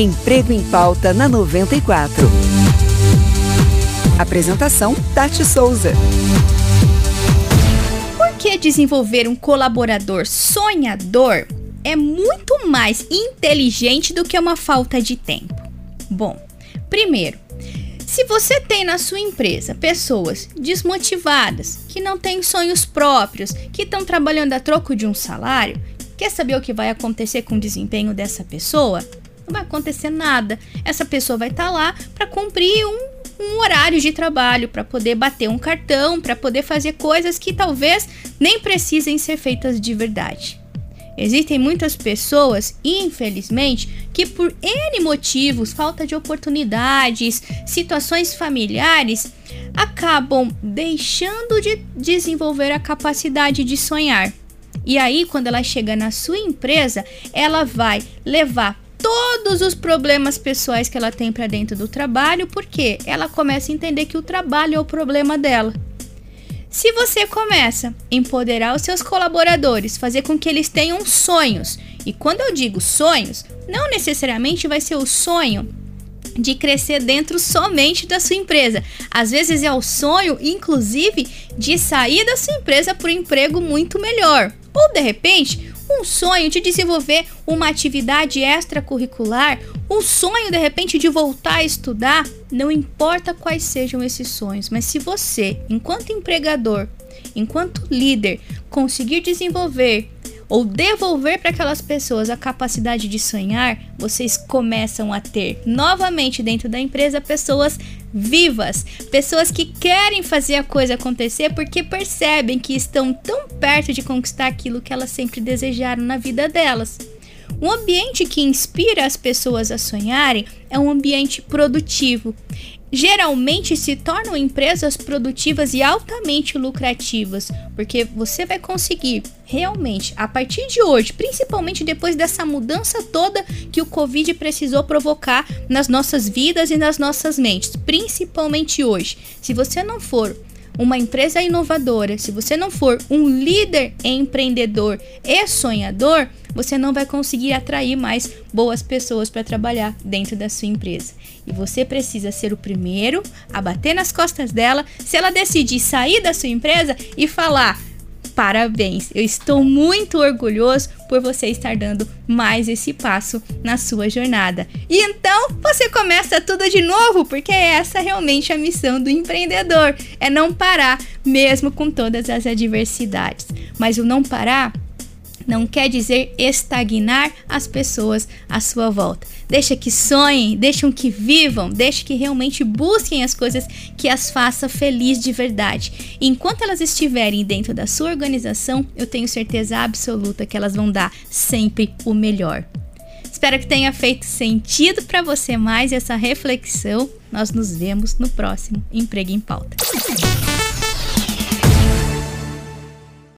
Emprego em Pauta na 94. Apresentação: Tati Souza. Por que desenvolver um colaborador sonhador é muito mais inteligente do que uma falta de tempo? Bom, primeiro, se você tem na sua empresa pessoas desmotivadas, que não têm sonhos próprios, que estão trabalhando a troco de um salário, quer saber o que vai acontecer com o desempenho dessa pessoa? Não vai acontecer nada. Essa pessoa vai estar tá lá para cumprir um, um horário de trabalho, para poder bater um cartão, para poder fazer coisas que talvez nem precisem ser feitas de verdade. Existem muitas pessoas, infelizmente, que por N motivos, falta de oportunidades, situações familiares, acabam deixando de desenvolver a capacidade de sonhar. E aí, quando ela chega na sua empresa, ela vai levar todos os problemas pessoais que ela tem para dentro do trabalho, porque ela começa a entender que o trabalho é o problema dela. Se você começa a empoderar os seus colaboradores, fazer com que eles tenham sonhos, e quando eu digo sonhos, não necessariamente vai ser o sonho de crescer dentro somente da sua empresa. Às vezes é o sonho, inclusive, de sair da sua empresa para um emprego muito melhor. Ou de repente, um sonho de desenvolver uma atividade extracurricular, um sonho de repente de voltar a estudar, não importa quais sejam esses sonhos, mas se você, enquanto empregador, enquanto líder, conseguir desenvolver ou devolver para aquelas pessoas a capacidade de sonhar, vocês começam a ter novamente dentro da empresa pessoas vivas, pessoas que querem fazer a coisa acontecer porque percebem que estão tão perto de conquistar aquilo que elas sempre desejaram na vida delas. Um ambiente que inspira as pessoas a sonharem é um ambiente produtivo geralmente se tornam empresas produtivas e altamente lucrativas, porque você vai conseguir realmente, a partir de hoje, principalmente depois dessa mudança toda que o Covid precisou provocar nas nossas vidas e nas nossas mentes, principalmente hoje. Se você não for uma empresa inovadora, se você não for um líder empreendedor e sonhador, você não vai conseguir atrair mais boas pessoas para trabalhar dentro da sua empresa. E você precisa ser o primeiro a bater nas costas dela se ela decidir sair da sua empresa e falar: parabéns. Eu estou muito orgulhoso por você estar dando mais esse passo na sua jornada. E então você começa tudo de novo, porque essa é realmente a missão do empreendedor: é não parar, mesmo com todas as adversidades. Mas o não parar não quer dizer estagnar as pessoas à sua volta. Deixa que sonhem, deixam que vivam, deixe que realmente busquem as coisas que as faça feliz de verdade. E enquanto elas estiverem dentro da sua organização, eu tenho certeza absoluta que elas vão dar sempre o melhor. Espero que tenha feito sentido para você mais essa reflexão. Nós nos vemos no próximo Emprego em Pauta.